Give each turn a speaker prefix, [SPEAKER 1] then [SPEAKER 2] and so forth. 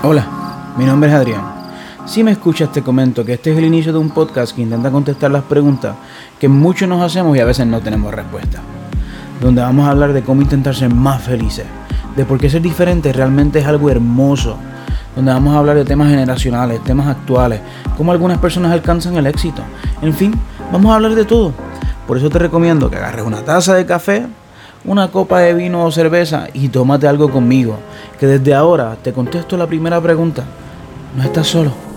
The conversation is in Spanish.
[SPEAKER 1] Hola, mi nombre es Adrián. Si me escuchas te comento que este es el inicio de un podcast que intenta contestar las preguntas que muchos nos hacemos y a veces no tenemos respuesta. Donde vamos a hablar de cómo intentar ser más felices, de por qué ser diferente realmente es algo hermoso, donde vamos a hablar de temas generacionales, temas actuales, cómo algunas personas alcanzan el éxito. En fin, vamos a hablar de todo. Por eso te recomiendo que agarres una taza de café, una copa de vino o cerveza y tómate algo conmigo, que desde ahora te contesto la primera pregunta. No estás solo.